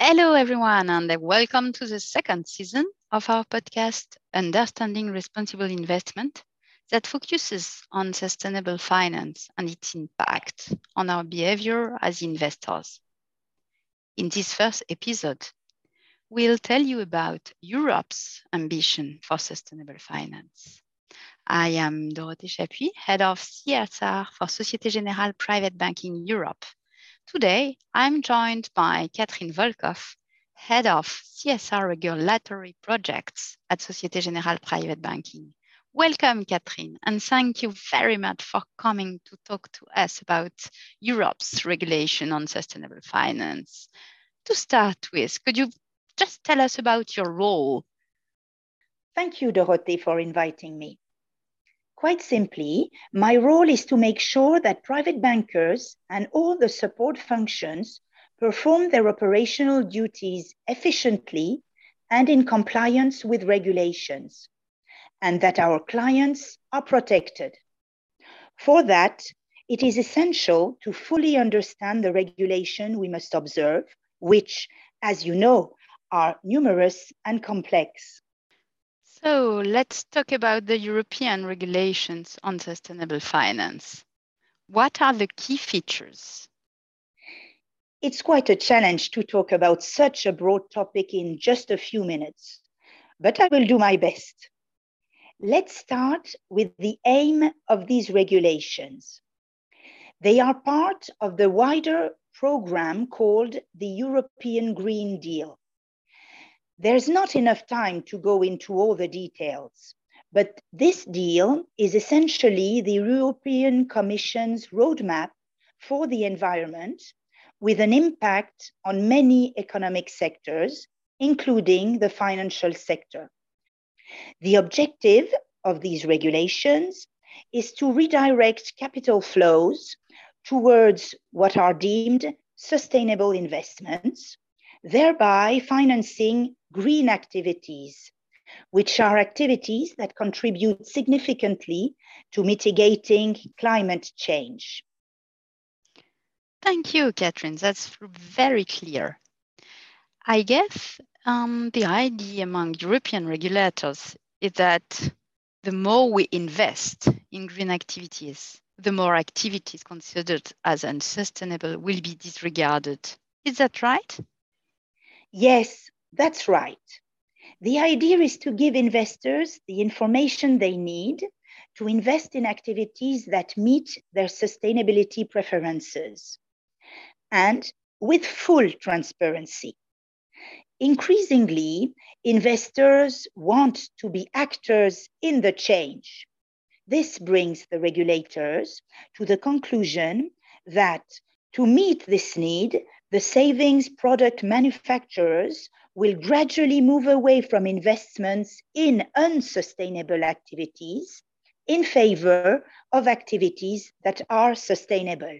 Hello, everyone, and welcome to the second season of our podcast, Understanding Responsible Investment, that focuses on sustainable finance and its impact on our behavior as investors. In this first episode, we'll tell you about Europe's ambition for sustainable finance. I am Dorothée Chapuis, head of CSR for Societe Generale Private Banking Europe Today, I'm joined by Catherine Volkov, Head of CSR Regulatory Projects at Societe Generale Private Banking. Welcome, Catherine, and thank you very much for coming to talk to us about Europe's regulation on sustainable finance. To start with, could you just tell us about your role? Thank you, Dorothée, for inviting me. Quite simply, my role is to make sure that private bankers and all the support functions perform their operational duties efficiently and in compliance with regulations, and that our clients are protected. For that, it is essential to fully understand the regulation we must observe, which, as you know, are numerous and complex. So let's talk about the European regulations on sustainable finance. What are the key features? It's quite a challenge to talk about such a broad topic in just a few minutes, but I will do my best. Let's start with the aim of these regulations. They are part of the wider program called the European Green Deal. There's not enough time to go into all the details, but this deal is essentially the European Commission's roadmap for the environment with an impact on many economic sectors, including the financial sector. The objective of these regulations is to redirect capital flows towards what are deemed sustainable investments, thereby financing green activities, which are activities that contribute significantly to mitigating climate change. Thank you, Catherine. That's very clear. I guess um, the idea among European regulators is that the more we invest in green activities, the more activities considered as unsustainable will be disregarded. Is that right? Yes, that's right. The idea is to give investors the information they need to invest in activities that meet their sustainability preferences and with full transparency. Increasingly, investors want to be actors in the change. This brings the regulators to the conclusion that to meet this need, the savings product manufacturers will gradually move away from investments in unsustainable activities in favor of activities that are sustainable.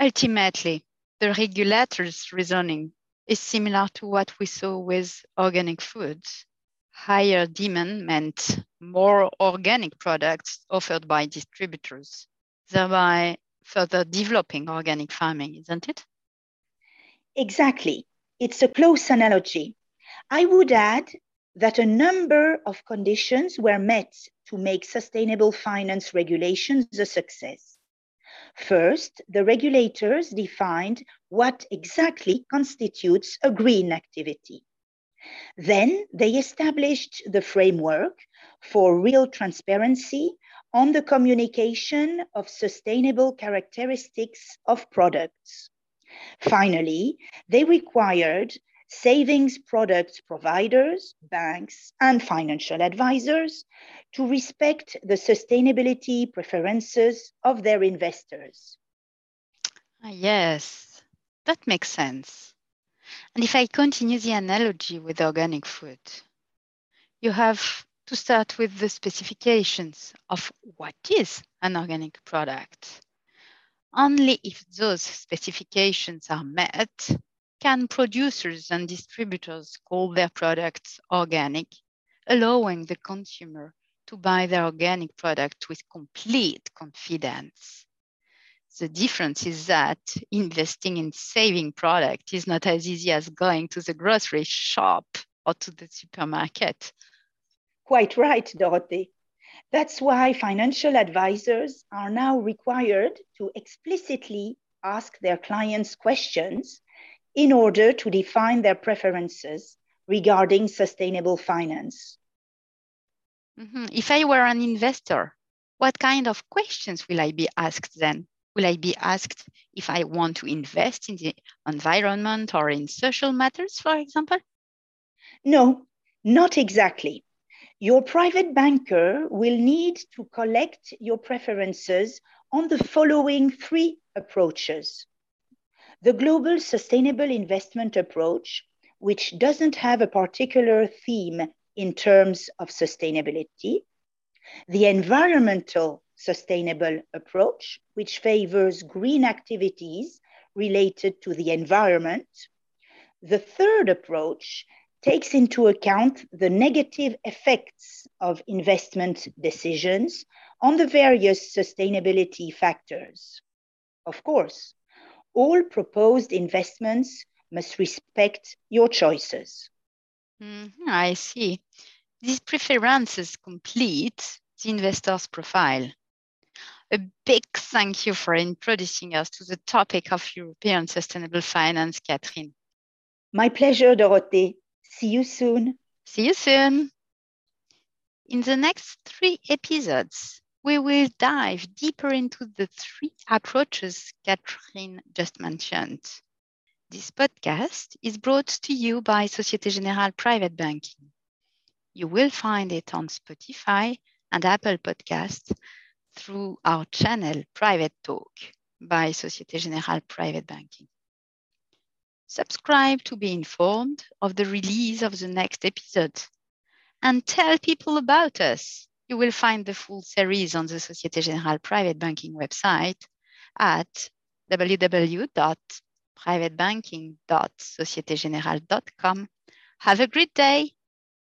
Ultimately, the regulator's reasoning is similar to what we saw with organic foods. Higher demand meant more organic products offered by distributors, thereby further developing organic farming, isn't it? Exactly. It's a close analogy. I would add that a number of conditions were met to make sustainable finance regulations a success. First, the regulators defined what exactly constitutes a green activity. Then they established the framework for real transparency on the communication of sustainable characteristics of products. Finally, they required savings products providers, banks, and financial advisors to respect the sustainability preferences of their investors. Ah, yes, that makes sense. And if I continue the analogy with organic food, you have to start with the specifications of what is an organic product. Only if those specifications are met can producers and distributors call their products organic, allowing the consumer to buy their organic product with complete confidence. The difference is that investing in saving product is not as easy as going to the grocery shop or to the supermarket. Quite right, Dorothée. That's why financial advisors are now required to explicitly ask their clients questions in order to define their preferences regarding sustainable finance. Mm-hmm. If I were an investor, what kind of questions will I be asked then? Will I be asked if I want to invest in the environment or in social matters, for example? No, not exactly. Your private banker will need to collect your preferences on the following three approaches. The Global Sustainable Investment Approach, which doesn't have a particular theme in terms of sustainability, the Environmental Sustainable Approach, which favors green activities related to the environment. The third approach takes into account the negative effects of investment decisions on the various sustainability factors. Of course, all proposed investments must respect your choices. Mm-hmm, I see. These preferences complete the investor's profile. A big thank you for introducing us to the topic of European sustainable finance, Catherine. My pleasure, Dorothée. See you soon. See you soon. In the next three episodes, we will dive deeper into the three approaches Catherine just mentioned. This podcast is brought to you by Societe Generale Private Banking. You will find it on Spotify and Apple Podcasts through our channel Private Talk by Societe Generale Private Banking. Subscribe to be informed of the release of the next episode and tell people about us. You will find the full series on the Societe Generale Private Banking website at www.privatebanking.societegenerale.com. Have a great day.